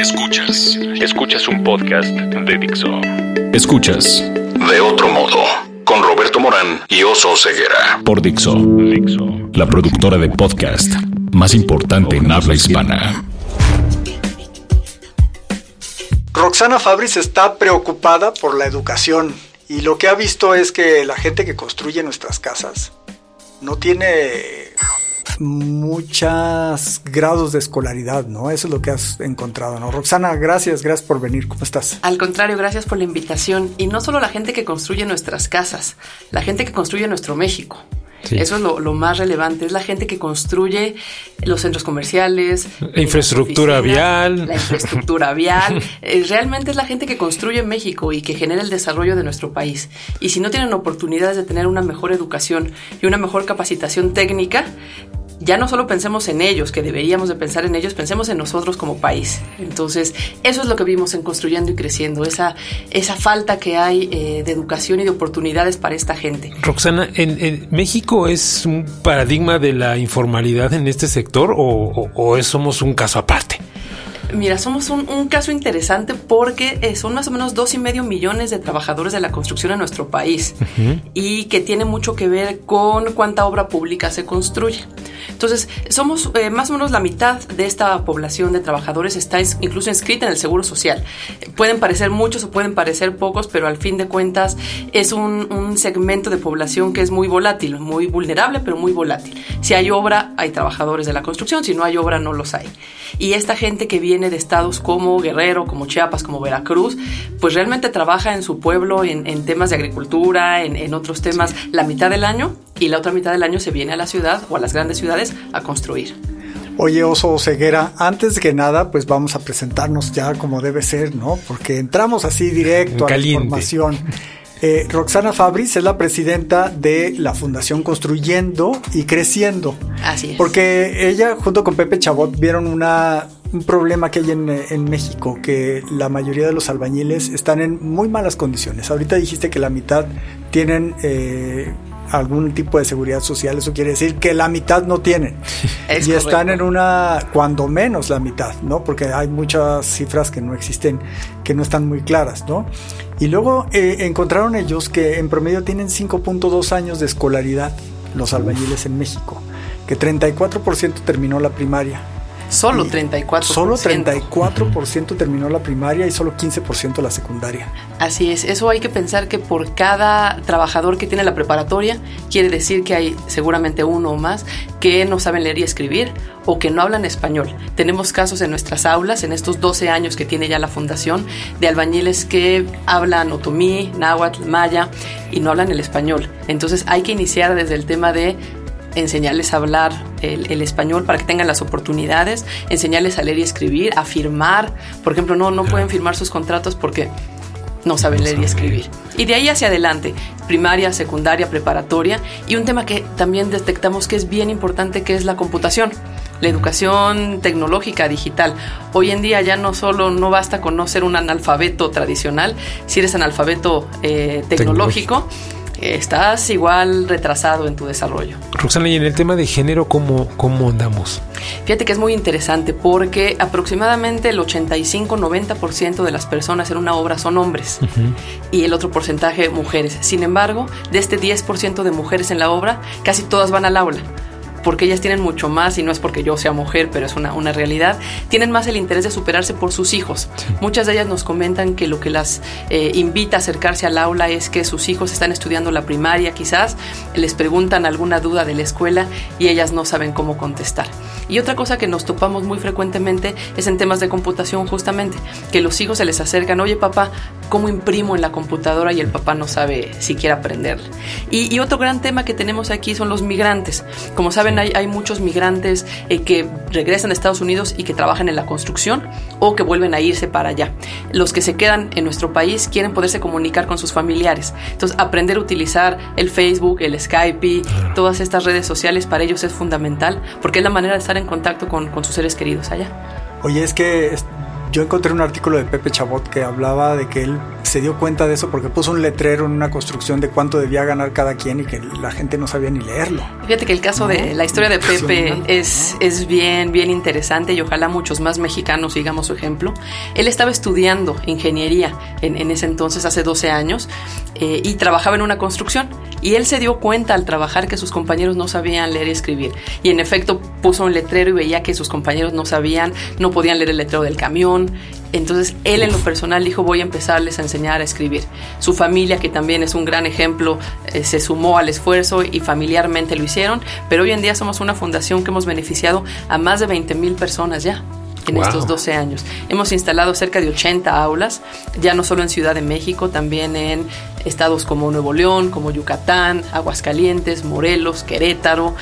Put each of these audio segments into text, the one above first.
Escuchas. Escuchas un podcast de Dixo. Escuchas. De otro modo. Con Roberto Morán y Oso Ceguera. Por Dixo. Dixo. La productora de podcast más importante en habla hispana. Roxana Fabris está preocupada por la educación y lo que ha visto es que la gente que construye nuestras casas no tiene muchos grados de escolaridad, ¿no? Eso es lo que has encontrado, ¿no? Roxana, gracias, gracias por venir. ¿Cómo estás? Al contrario, gracias por la invitación. Y no solo la gente que construye nuestras casas, la gente que construye nuestro México. Eso es lo, más relevante, es la gente que construye los centros comerciales, la infraestructura vial. La infraestructura vial. Eh, realmente es la gente que construye México y que genera el desarrollo de nuestro país. Y si no tienen oportunidades de tener una mejor educación y una mejor capacitación técnica, ya no solo pensemos en ellos, que deberíamos de pensar en ellos, pensemos en nosotros como país. Entonces, eso es lo que vimos en Construyendo y Creciendo, esa, esa falta que hay eh, de educación y de oportunidades para esta gente. Roxana, ¿en, México es un paradigma de la informalidad en este sector o, somos un caso aparte? Mira, somos un, caso interesante porque eh, son más o menos dos y medio millones de trabajadores de la construcción en nuestro país y que tiene mucho que ver con cuánta obra pública se construye. Entonces, somos eh, más o menos la mitad de esta población de trabajadores está incluso inscrita en el Seguro Social. Pueden parecer muchos o pueden parecer pocos, pero al fin de cuentas es un, un segmento de población que es muy volátil, muy vulnerable, pero muy volátil. Si hay obra, hay trabajadores de la construcción, si no hay obra, no los hay. Y esta gente que viene de estados como Guerrero, como Chiapas, como Veracruz, pues realmente trabaja en su pueblo en, temas de agricultura, en, otros temas, la mitad del año y la otra mitad del año se viene a la ciudad o a las grandes ciudades a construir. Oye, Oso Ceguera, antes que nada, pues vamos a presentarnos ya como debe ser, ¿no? Porque entramos así directo a la información. Eh, Roxana Fabris es la presidenta de la Fundación Construyendo y Creciendo. Así es. Porque ella, junto con Pepe Chabot, vieron una un problema que hay en, México, que la mayoría de los albañiles están en muy malas condiciones. Ahorita dijiste que la mitad tienen eh, algún tipo de seguridad social, eso quiere decir que la mitad no tienen. y están en una, cuando menos la mitad, ¿no? Porque hay muchas cifras que no existen, que no están muy claras, ¿no? Y luego eh, encontraron ellos que en promedio tienen 5.2 años de escolaridad los albañiles en México, que 34% terminó la primaria Solo 34%. Solo 34% terminó la primaria y solo 15% la secundaria. Así es, eso hay que pensar que por cada trabajador que tiene la preparatoria, quiere decir que hay seguramente uno o más que no saben leer y escribir o que no hablan español. Tenemos casos en nuestras aulas, en estos 12 años que tiene ya la fundación, de albañiles que hablan otomí, náhuatl, maya y no hablan el español. Entonces hay que iniciar desde el tema de enseñarles a hablar el, español para que tengan las oportunidades, enseñarles a leer y escribir, a firmar. Por ejemplo, no, no pueden firmar sus contratos porque no saben leer y escribir. Y de ahí hacia adelante, primaria, secundaria, preparatoria. Y un tema que también detectamos que es bien importante, que es la computación. La educación tecnológica, digital. Hoy en día ya no solo no basta con no ser un analfabeto tradicional, si eres analfabeto eh, tecnológico estás igual retrasado en tu desarrollo. Roxana, y en el tema de género, ¿cómo, cómo andamos? Fíjate que es muy interesante porque aproximadamente el 85-90% de las personas en una obra son hombres y el otro porcentaje mujeres. Sin embargo, de este 10% de mujeres en la obra, casi todas van al aula porque ellas tienen mucho más, y no es porque yo sea mujer, pero es una, una realidad, tienen más el interés de superarse por sus hijos. Muchas de ellas nos comentan que lo que las eh, invita a acercarse al aula es que sus hijos están estudiando la primaria quizás, les preguntan alguna duda de la escuela y ellas no saben cómo contestar. Y otra cosa que nos topamos muy frecuentemente es en temas de computación justamente, que los hijos se les acercan, oye papá, ¿cómo imprimo en la computadora? Y el papá no sabe siquiera aprender. Y, y otro gran tema que tenemos aquí son los migrantes. Como saben, hay, muchos migrantes eh, que regresan a Estados Unidos y que trabajan en la construcción o que vuelven a irse para allá. Los que se quedan en nuestro país quieren poderse comunicar con sus familiares. Entonces, aprender a utilizar el Facebook, el Skype, todas estas redes sociales para ellos es fundamental porque es la manera de estar en contacto con, con sus seres queridos allá. Oye, es que yo encontré un artículo de Pepe Chabot que hablaba de que él se dio cuenta de eso porque puso un letrero en una construcción de cuánto debía ganar cada quien y que la gente no sabía ni leerlo. Fíjate que el caso de la historia de Pepe es, es bien, bien interesante y ojalá muchos más mexicanos sigamos su ejemplo. Él estaba estudiando ingeniería en, en ese entonces, hace 12 años, eh, y trabajaba en una construcción. Y él se dio cuenta al trabajar que sus compañeros no sabían leer y escribir. Y en efecto puso un letrero y veía que sus compañeros no sabían, no podían leer el letrero del camión. Entonces él en lo personal dijo voy a empezarles a enseñar a escribir. Su familia, que también es un gran ejemplo, eh, se sumó al esfuerzo y familiarmente lo hicieron. Pero hoy en día somos una fundación que hemos beneficiado a más de 20 mil personas ya en estos 12 años. Hemos instalado cerca de 80 aulas, ya no solo en Ciudad de México, también en estados como Nuevo León, como Yucatán, Aguascalientes, Morelos, Querétaro,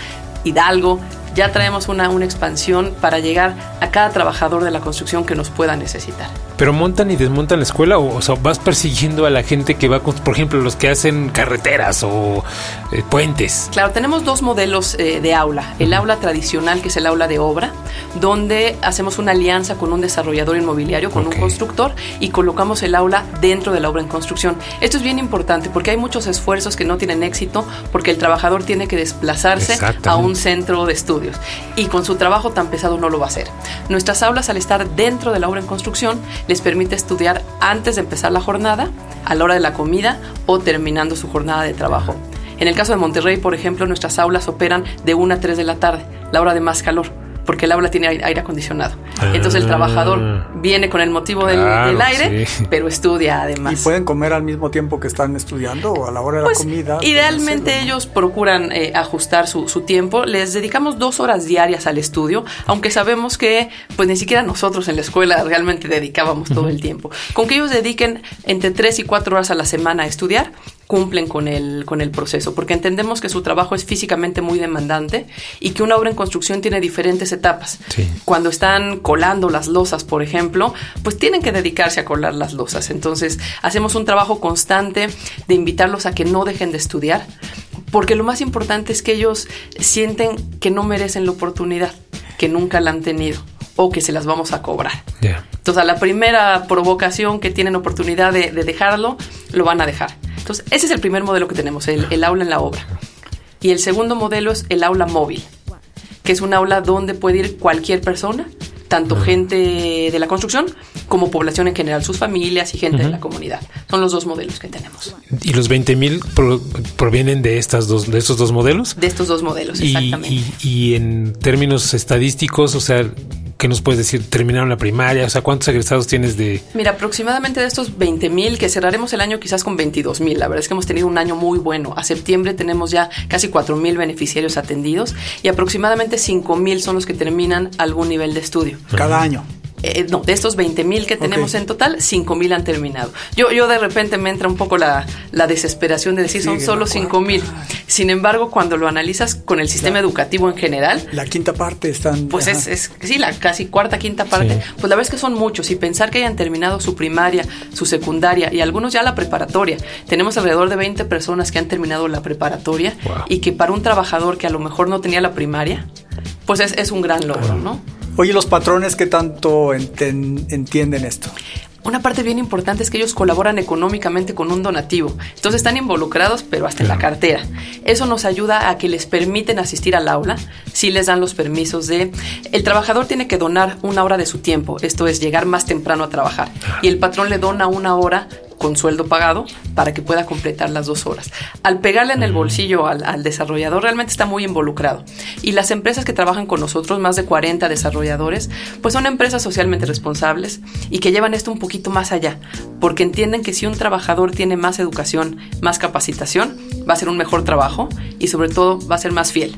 Hidalgo. Ya traemos una, una expansión para llegar a cada trabajador de la construcción que nos pueda necesitar. ¿Pero montan y desmontan la escuela? O, sea, vas persiguiendo a la gente que va, con, por ejemplo, los que hacen carreteras o eh, puentes. Claro, tenemos dos modelos eh, de aula. El aula tradicional, que es el aula de obra, donde hacemos una alianza con un desarrollador inmobiliario, con un constructor, y colocamos el aula dentro de la obra en construcción. Esto es bien importante porque hay muchos esfuerzos que no tienen éxito porque el trabajador tiene que desplazarse a un centro de estudios y con su trabajo tan pesado no lo va a hacer. Nuestras aulas, al estar dentro de la obra en construcción, les permite estudiar antes de empezar la jornada, a la hora de la comida o terminando su jornada de trabajo. En el caso de Monterrey, por ejemplo, nuestras aulas operan de 1 a 3 de la tarde, la hora de más calor porque el aula tiene aire acondicionado. Entonces el trabajador ah. viene con el motivo del, aire, pero estudia además. ¿Y pueden comer al mismo tiempo que están estudiando o a la hora de la pues, comida? Idealmente ellos procuran eh, ajustar su, su, tiempo. Les dedicamos dos horas diarias al estudio, aunque sabemos que pues ni siquiera nosotros en la escuela realmente dedicábamos todo el tiempo. Con que ellos dediquen entre tres y cuatro horas a la semana a estudiar, cumplen con el, con el proceso, porque entendemos que su trabajo es físicamente muy demandante y que una obra en construcción tiene diferentes etapas. Cuando están colando las losas, por ejemplo, pues tienen que dedicarse a colar las losas. Entonces, hacemos un trabajo constante de invitarlos a que no dejen de estudiar, porque lo más importante es que ellos sienten que no merecen la oportunidad, que nunca la han tenido o que se las vamos a cobrar. Entonces, a la primera provocación que tienen oportunidad de, de dejarlo, lo van a dejar. Entonces, ese es el primer modelo que tenemos, el, aula en la obra. Y el segundo modelo es el aula móvil, que es un aula donde puede ir cualquier persona, tanto gente de la construcción como población en general, sus familias y gente de la comunidad. Son los dos modelos que tenemos. ¿Y los 20 mil provienen de, estas dos, de estos dos modelos? De estos dos modelos, exactamente. y en términos estadísticos, o sea, ¿Qué nos puedes decir? ¿Terminaron la primaria? O sea, ¿cuántos egresados tienes de...? Mira, aproximadamente de estos 20 mil, que cerraremos el año quizás con 22 mil. La verdad es que hemos tenido un año muy bueno. A septiembre tenemos ya casi 4 mil beneficiarios atendidos y aproximadamente 5 mil son los que terminan algún nivel de estudio. Cada año. Eh, no, de estos 20 mil que tenemos en total, 5 mil han terminado. Yo, yo de repente me entra un poco la, desesperación de decir son solo 5 mil. Sin embargo, cuando lo analizas con el sistema educativo en general. La quinta parte están. Pues es, es, sí, la casi cuarta, quinta parte. Pues la verdad es que son muchos. Y pensar que hayan terminado su primaria, su secundaria y algunos ya la preparatoria. Tenemos alrededor de 20 personas que han terminado la preparatoria y que para un trabajador que a lo mejor no tenía la primaria, pues es, es un gran logro, ¿no? Oye, los patrones, ¿qué tanto entienden esto? Una parte bien importante es que ellos colaboran económicamente con un donativo. Entonces están involucrados, pero hasta en la cartera. Eso nos ayuda a que les permiten asistir al aula, si les dan los permisos de... El trabajador tiene que donar una hora de su tiempo, esto es llegar más temprano a trabajar. Y el patrón le dona una hora con sueldo pagado para que pueda completar las dos horas. Al pegarle en el bolsillo al, desarrollador, realmente está muy involucrado. Y las empresas que trabajan con nosotros, más de 40 desarrolladores, pues son empresas socialmente responsables y que llevan esto un poquito más allá, porque entienden que si un trabajador tiene más educación, más capacitación, va a ser un mejor trabajo y sobre todo va a ser más fiel.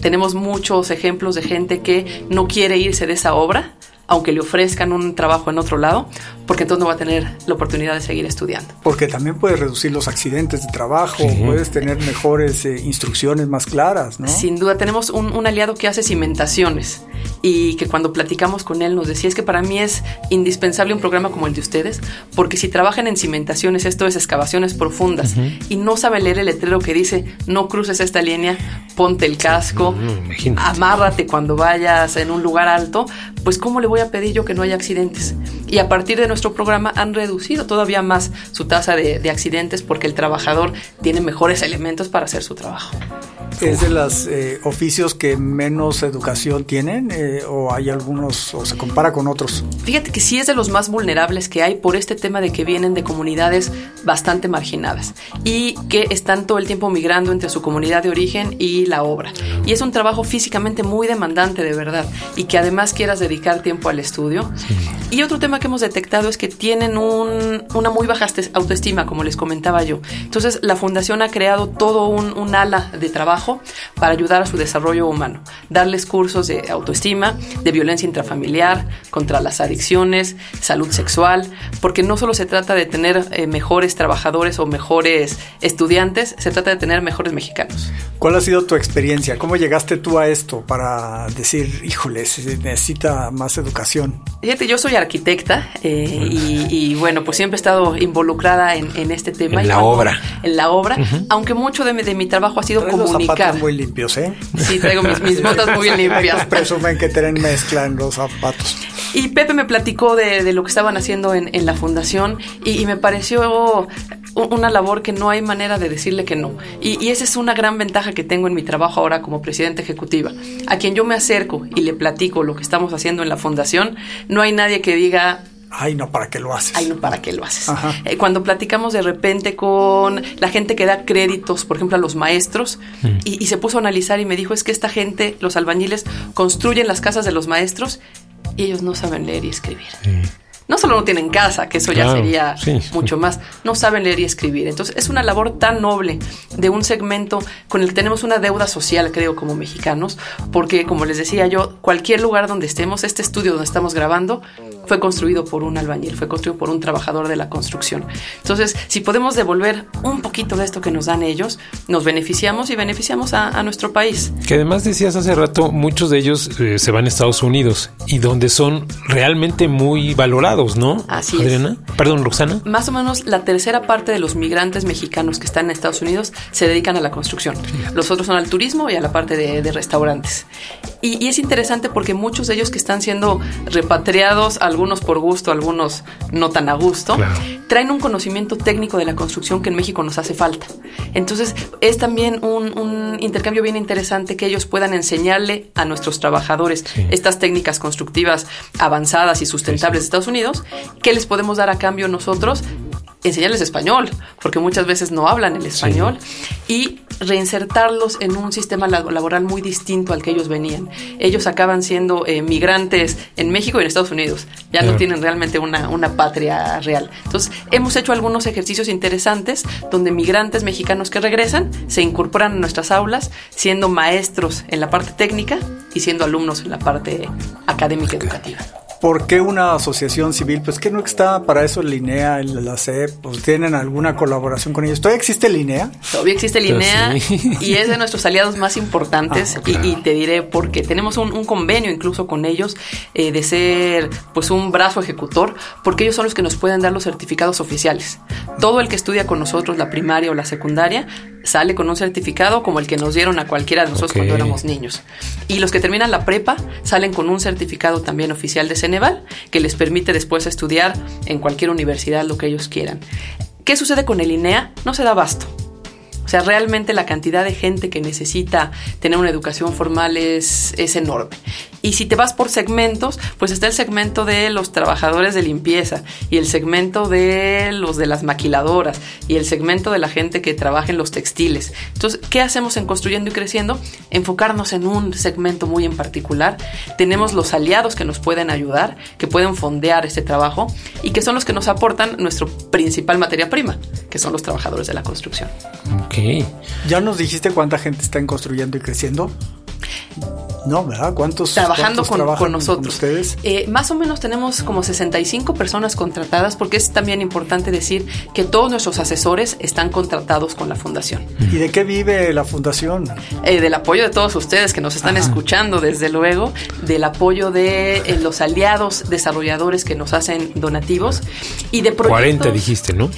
Tenemos muchos ejemplos de gente que no quiere irse de esa obra aunque le ofrezcan un trabajo en otro lado, porque entonces no va a tener la oportunidad de seguir estudiando. Porque también puedes reducir los accidentes de trabajo, puedes tener mejores eh, instrucciones más claras, ¿no? Sin duda, tenemos un, un, aliado que hace cimentaciones y que cuando platicamos con él nos decía es que para mí es indispensable un programa como el de ustedes, porque si trabajan en cimentaciones, esto es excavaciones profundas, y no sabe leer el letrero que dice no cruces esta línea, ponte el casco, amárrate cuando vayas en un lugar alto, pues ¿cómo le voy a voy a pedir yo que no haya accidentes? Y a partir de nuestro programa han reducido todavía más su tasa de, de accidentes porque el trabajador tiene mejores elementos para hacer su trabajo. ¿Es de los eh, oficios que menos educación tienen eh, o hay algunos o se compara con otros? Fíjate que sí es de los más vulnerables que hay por este tema de que vienen de comunidades bastante marginadas y que están todo el tiempo migrando entre su comunidad de origen y la obra. Y es un trabajo físicamente muy demandante de verdad y que además quieras dedicar tiempo al estudio. Y otro tema que hemos detectado es que tienen un, una muy baja autoestima, como les comentaba yo. Entonces la fundación ha creado todo un, un ala de trabajo para ayudar a su desarrollo humano, darles cursos de autoestima, de violencia intrafamiliar, contra las adicciones, salud sexual, porque no solo se trata de tener eh, mejores trabajadores o mejores estudiantes, se trata de tener mejores mexicanos. ¿Cuál ha sido tu experiencia? ¿Cómo llegaste tú a esto para decir, híjole, se necesita más educación? Fíjate, yo soy arquitecta eh, y, bueno, pues siempre he estado involucrada en, este tema. En la obra. En la obra, aunque mucho de mi, trabajo ha sido comunicar muy limpios, ¿eh? Sí, traigo mis, botas muy limpias. Presumen que tienen mezcla en los zapatos. Y Pepe me platicó de, lo que estaban haciendo en, la fundación y, me pareció una labor que no hay manera de decirle que no. Y, y, esa es una gran ventaja que tengo en mi trabajo ahora como presidenta ejecutiva. A quien yo me acerco y le platico lo que estamos haciendo en la fundación, no hay nadie que diga, Ay, no, ¿para qué lo haces? Ay, no, ¿para qué lo haces? Eh, cuando platicamos de repente con la gente que da créditos, por ejemplo, a los maestros, mm. y, se puso a analizar y me dijo, es que esta gente, los albañiles, construyen las casas de los maestros y ellos no saben leer y escribir. No solo no tienen casa, que eso ya sería mucho más, no saben leer y escribir. Entonces es una labor tan noble de un segmento con el que tenemos una deuda social, creo, como mexicanos, porque como les decía yo, cualquier lugar donde estemos, este estudio donde estamos grabando, fue construido por un albañil, fue construido por un trabajador de la construcción. Entonces, si podemos devolver un poquito de esto que nos dan ellos, nos beneficiamos y beneficiamos a, nuestro país. Que además decías hace rato, muchos de ellos eh, se van a Estados Unidos y donde son realmente muy valorados, ¿no? Así Adriana? Perdón, Roxana. Más o menos la tercera parte de los migrantes mexicanos que están en Estados Unidos se dedican a la construcción. Los otros son al turismo y a la parte de, restaurantes. Y, y es interesante porque muchos de ellos que están siendo repatriados a algunos por gusto, algunos no tan a gusto, traen un conocimiento técnico de la construcción que en México nos hace falta. Entonces, es también un, intercambio bien interesante que ellos puedan enseñarle a nuestros trabajadores estas técnicas constructivas avanzadas y sustentables de Estados Unidos, que les podemos dar a cambio nosotros enseñarles español, porque muchas veces no hablan el español, y reinsertarlos en un sistema laboral muy distinto al que ellos venían. Ellos acaban siendo eh, migrantes en México y en Estados Unidos, ya no tienen realmente una, una patria real. Entonces, hemos hecho algunos ejercicios interesantes donde migrantes mexicanos que regresan se incorporan a nuestras aulas siendo maestros en la parte técnica y siendo alumnos en la parte académica educativa. ¿Por qué una asociación civil? Pues que no está para eso Linea, la CEP, pues tienen alguna colaboración con ellos. ¿Todavía existe Linea? Todavía existe Linea y es de nuestros aliados más importantes ah, y, te diré porque tenemos un, convenio incluso con ellos eh, de ser pues un brazo ejecutor porque ellos son los que nos pueden dar los certificados oficiales. Todo el que estudia con nosotros la primaria o la secundaria sale con un certificado como el que nos dieron a cualquiera de nosotros cuando éramos niños. Y los que terminan la prepa salen con un certificado también oficial de Que les permite después estudiar en cualquier universidad lo que ellos quieran. ¿Qué sucede con el INEA? No se da abasto. Sea, realmente la cantidad de gente que necesita tener una educación formal es, es enorme. Y si te vas por segmentos, pues está el segmento de los trabajadores de limpieza y el segmento de los de las maquiladoras y el segmento de la gente que trabaja en los textiles. Entonces, ¿qué hacemos en Construyendo y Creciendo? Enfocarnos en un segmento muy en particular. Tenemos los aliados que nos pueden ayudar, que pueden fondear este trabajo y que son los que nos aportan nuestro principal materia prima, que son los trabajadores de la construcción. ¿Ya nos dijiste cuánta gente está en Construyendo y Creciendo? No, ¿verdad? ¿Cuántos trabajando con, nosotros? Con ustedes? Eh, más o menos tenemos como 65 personas contratadas, porque es también importante decir que todos nuestros asesores están contratados con la fundación. ¿Y de qué vive la fundación? Eh, del apoyo de todos ustedes que nos están escuchando, desde luego, del apoyo de eh, los aliados desarrolladores que nos hacen donativos y de proyectos. 40 dijiste, ¿no?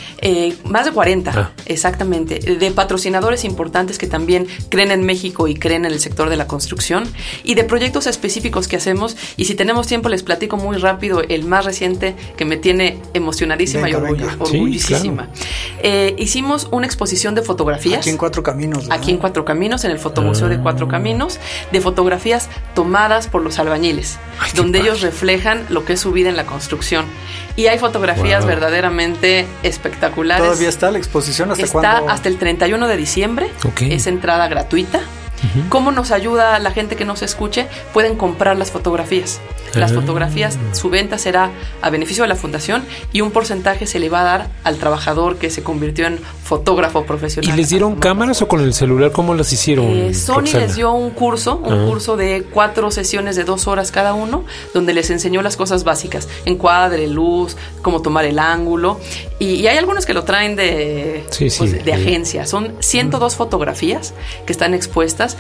más de 40, ah. exactamente. De patrocinadores importantes que también creen en México y creen en el sector de la construcción y de proyectos específicos que hacemos. Y si tenemos tiempo, les platico muy rápido el más reciente que me tiene emocionadísima y orgullosísima. Eh, hicimos una exposición de fotografías. Aquí en Cuatro Caminos. Aquí en Cuatro Caminos, en el Fotomuseo de Cuatro ah. Caminos, de fotografías tomadas por los albañiles, donde ellos reflejan lo que es su vida en la construcción. Y hay fotografías verdaderamente espectaculares. ¿Todavía está la exposición? ¿Hasta está hasta el 31 de diciembre. Es entrada gratuita. ¿Cómo nos ayuda la gente que nos escuche? Pueden comprar las fotografías. Las fotografías, su venta será a beneficio de la fundación y un porcentaje se le va a dar al trabajador que se convirtió en fotógrafo profesional. ¿Y les dieron cámaras o con el celular? ¿Cómo las hicieron? Eh, Sony les dio un curso, un ah. curso de cuatro sesiones de dos horas cada uno, donde les enseñó las cosas básicas, encuadre, luz, cómo tomar el ángulo. Y, hay algunos que lo traen de, pues, de agencia. Son 102 fotografías que están expuestas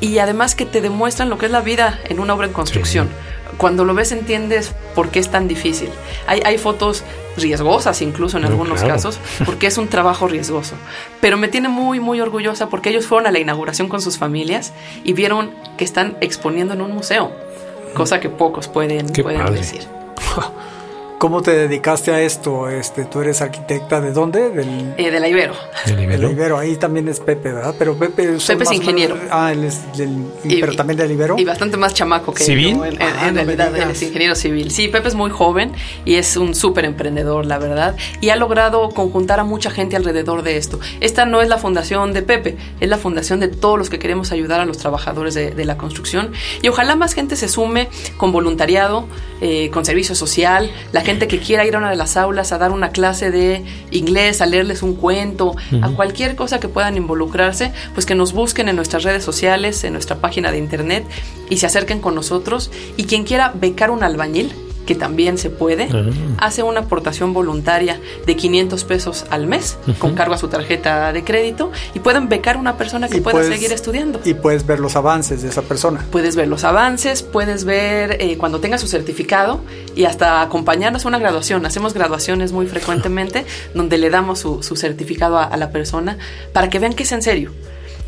y además que te demuestran lo que es la vida en una obra en construcción cuando lo ves entiendes por qué es tan difícil. Hay, hay fotos riesgosas incluso en algunos casos, porque es un trabajo riesgoso. Pero me tiene muy, muy orgullosa porque ellos fueron a la inauguración con sus familias y vieron que están exponiendo en un museo, cosa que pocos pueden, pueden decir. ¿Cómo te dedicaste a esto? Este, tú eres arquitecta de dónde? Del, eh, de la Ibero. De la Ibero. Ahí también es Pepe, ¿verdad? Pero Pepe, Pepe es ingeniero. ah, él es del, pero también de la Ibero. Y bastante más chamaco que ¿Civil? Yo, en, ah, realidad él es ingeniero civil. Sí, Pepe es muy joven y es un súper emprendedor, la verdad. Y ha logrado conjuntar a mucha gente alrededor de esto. Esta no es la fundación de Pepe, es la fundación de todos los que queremos ayudar a los trabajadores de, de la construcción. Y ojalá más gente se sume con voluntariado, eh, con servicio social, la gente que quiera ir a una de las aulas a dar una clase de inglés, a leerles un cuento, a cualquier cosa que puedan involucrarse, pues que nos busquen en nuestras redes sociales, en nuestra página de internet y se acerquen con nosotros. Y quien quiera becar un albañil, que también se puede, ah. hace una aportación voluntaria de 500 pesos al mes con cargo a su tarjeta de crédito y pueden becar una persona que pueda seguir estudiando. Y puedes ver los avances de esa persona. Puedes ver los avances, puedes ver eh, cuando tenga su certificado y hasta acompañarnos a una graduación. Hacemos graduaciones muy frecuentemente donde le damos su, certificado a la persona para que vean que es en serio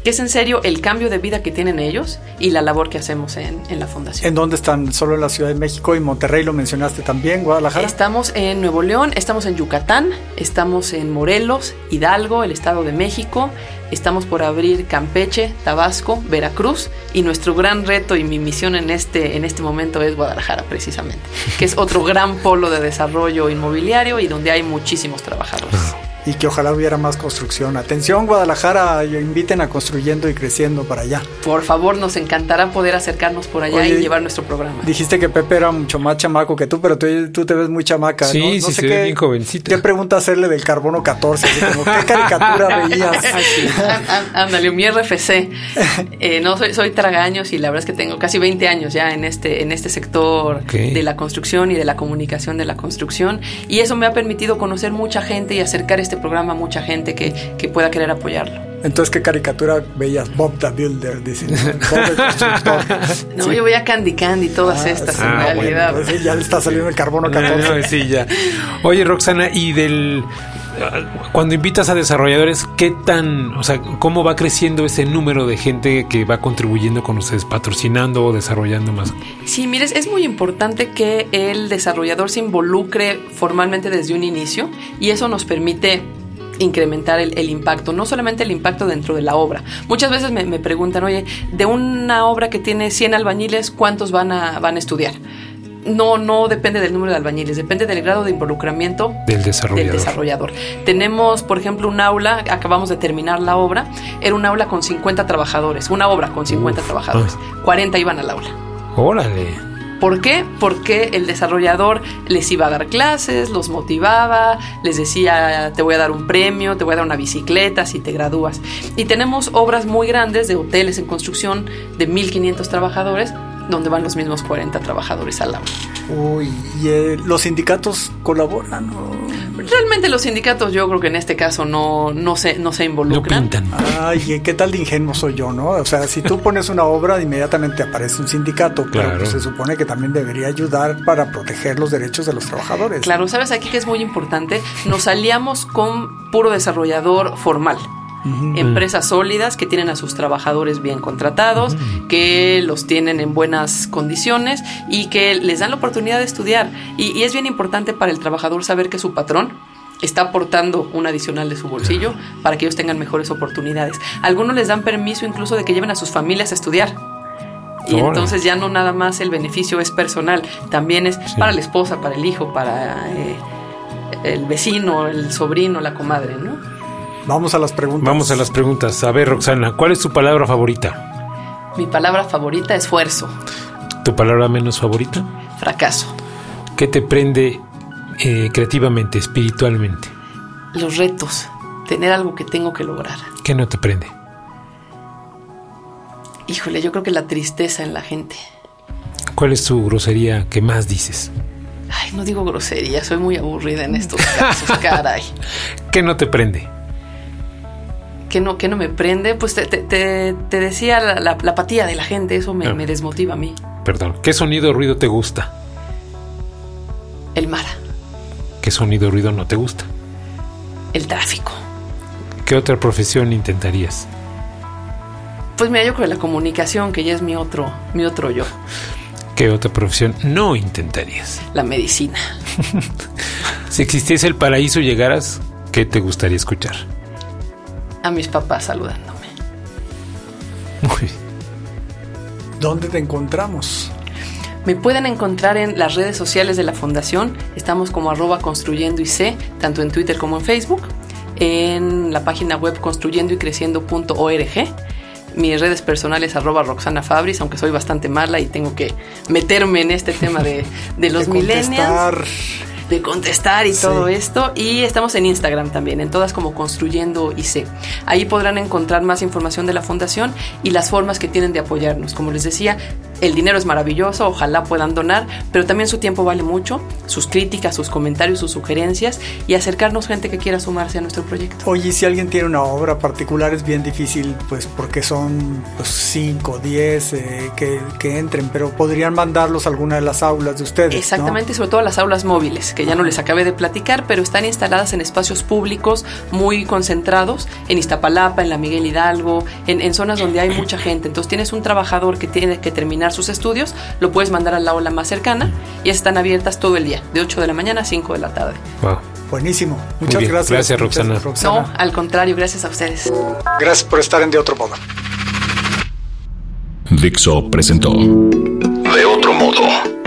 que es en serio el cambio de vida que tienen ellos y la labor que hacemos en, la fundación. ¿En dónde están? ¿Solo en la Ciudad de México y Monterrey lo mencionaste también, Guadalajara? Estamos en Nuevo León, estamos en Yucatán, estamos en Morelos, Hidalgo, el Estado de México, estamos por abrir Campeche, Tabasco, Veracruz y nuestro gran reto y mi misión en este, en este momento es Guadalajara precisamente, que es otro gran polo de desarrollo inmobiliario y donde hay muchísimos trabajadores. Ah y que ojalá hubiera más construcción. Atención Guadalajara, inviten a construyendo y creciendo para allá. Por favor, nos encantará poder acercarnos por allá y llevar nuestro programa. Dijiste que Pepe era mucho más chamaco que tú, pero tú, te ves muy chamaca. Sí, no, sí, sé qué, bien jovencita. ¿Qué pregunta hacerle del carbono 14? ¿Qué caricatura veías? Ándale, mi RFC. Eh, no, soy, soy tragaños y la verdad es que tengo casi 20 años ya en este, en este sector de la construcción y de la comunicación de la construcción. Y eso me ha permitido conocer mucha gente y acercar este programa mucha gente que, que pueda querer apoyarlo. Entonces, ¿qué caricatura veías? Bob the Builder, dice. no, yo voy a Candy Candy, todas ah, estas en realidad. ya le está saliendo el carbono 14. sí, ya. Oye, Roxana, y del cuando invitas a desarrolladores, ¿qué tan, o sea, cómo va creciendo ese número de gente que va contribuyendo con ustedes, patrocinando o desarrollando más? Sí, mires, es muy importante que el desarrollador se involucre formalmente desde un inicio y eso nos permite incrementar el, impacto, no solamente el impacto dentro de la obra. Muchas veces me, preguntan, oye, de una obra que tiene 100 albañiles, ¿cuántos van a, van a estudiar? no, no depende del número de albañiles, depende del grado de involucramiento del desarrollador. del desarrollador. Tenemos, por ejemplo, un aula, acabamos de terminar la obra, era un aula con 50 trabajadores, una obra con 50 trabajadores, 40 iban al aula. Órale. ¿Por qué? Porque el desarrollador les iba a dar clases, los motivaba, les decía, te voy a dar un premio, te voy a dar una bicicleta si te gradúas. Y tenemos obras muy grandes de hoteles en construcción de 1.500 trabajadores donde van los mismos 40 trabajadores al aula. Uy, ¿y eh, los sindicatos colaboran? Realmente los sindicatos yo creo que en este caso no, no, se, no se involucran. No pintan. Ay, ¿qué tal de ingenuo soy yo, no? O sea, si tú pones una obra, inmediatamente aparece un sindicato, claro. pero pues se supone que también debería ayudar para proteger los derechos de los trabajadores. Claro, ¿sabes aquí que es muy importante? Nos aliamos con puro desarrollador formal Empresas sólidas que tienen a sus trabajadores bien contratados, que los tienen en buenas condiciones y que les dan la oportunidad de estudiar. Y, es bien importante para el trabajador saber que su patrón está aportando un adicional de su bolsillo para que ellos tengan mejores oportunidades. Algunos les dan permiso incluso de que lleven a sus familias a estudiar. Y entonces ya no nada más el beneficio es personal, también es para la esposa, para el hijo, para eh, el vecino, el sobrino, la comadre, ¿no? Vamos a las preguntas. Vamos a las preguntas. A ver, Roxana, ¿cuál es tu palabra favorita? Mi palabra favorita, esfuerzo. ¿Tu palabra menos favorita? Fracaso. ¿Qué te prende eh, creativamente, espiritualmente? Los retos, tener algo que tengo que lograr. ¿Qué no te prende? Híjole, yo creo que la tristeza en la gente. ¿Cuál es tu grosería que más dices? Ay, no digo grosería, soy muy aburrida en estos casos, caray. ¿Qué no te prende? ¿Qué no, no me prende? Pues te, decía la, apatía de la gente, eso me, me, desmotiva a mí. Perdón, ¿qué sonido o ruido te gusta? El mar. ¿Qué sonido o ruido no te gusta? El tráfico. ¿Qué otra profesión intentarías? Pues mira, yo creo que la comunicación, que ya es mi otro, mi otro yo. ¿Qué otra profesión no intentarías? La medicina. si existiese el paraíso y llegaras, ¿qué te gustaría escuchar? A mis papás saludándome. Muy ¿Dónde te encontramos? Me pueden encontrar en las redes sociales de la Fundación. Estamos como arroba construyendo y sé, tanto en Twitter como en Facebook. En la página web construyendo y creciendo.org mis redes personales arroba Roxana Fabris, aunque soy bastante mala y tengo que meterme en este tema de, los millennials de contestar y todo esto. Y estamos en Instagram también, en todas como Construyendo IC. Ahí podrán encontrar más información de la fundación y las formas que tienen de apoyarnos. Como les decía, el dinero es maravilloso, ojalá puedan donar, pero también su tiempo vale mucho, sus críticas, sus comentarios, sus sugerencias y acercarnos gente que quiera sumarse a nuestro proyecto. Oye, si alguien tiene una obra particular es bien difícil, pues porque son 5, pues, 10 eh, que, que, entren, pero podrían mandarlos a alguna de las aulas de ustedes. Exactamente, sobre todo las aulas móviles, que ya no les acabé de platicar, pero están instaladas en espacios públicos muy concentrados, en Iztapalapa, en la Miguel Hidalgo, en, en zonas donde hay mucha gente. Entonces tienes un trabajador que tiene que terminar sus estudios, lo puedes mandar a la aula más cercana y están abiertas todo el día, de 8 de la mañana a 5 de la tarde. Buenísimo. Muchas gracias. Gracias, Roxana. No, al contrario, gracias a ustedes. Gracias por estar en De Otro Modo. Dixo presentó De Otro Modo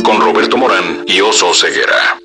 con Roberto Morán y Oso Ceguera.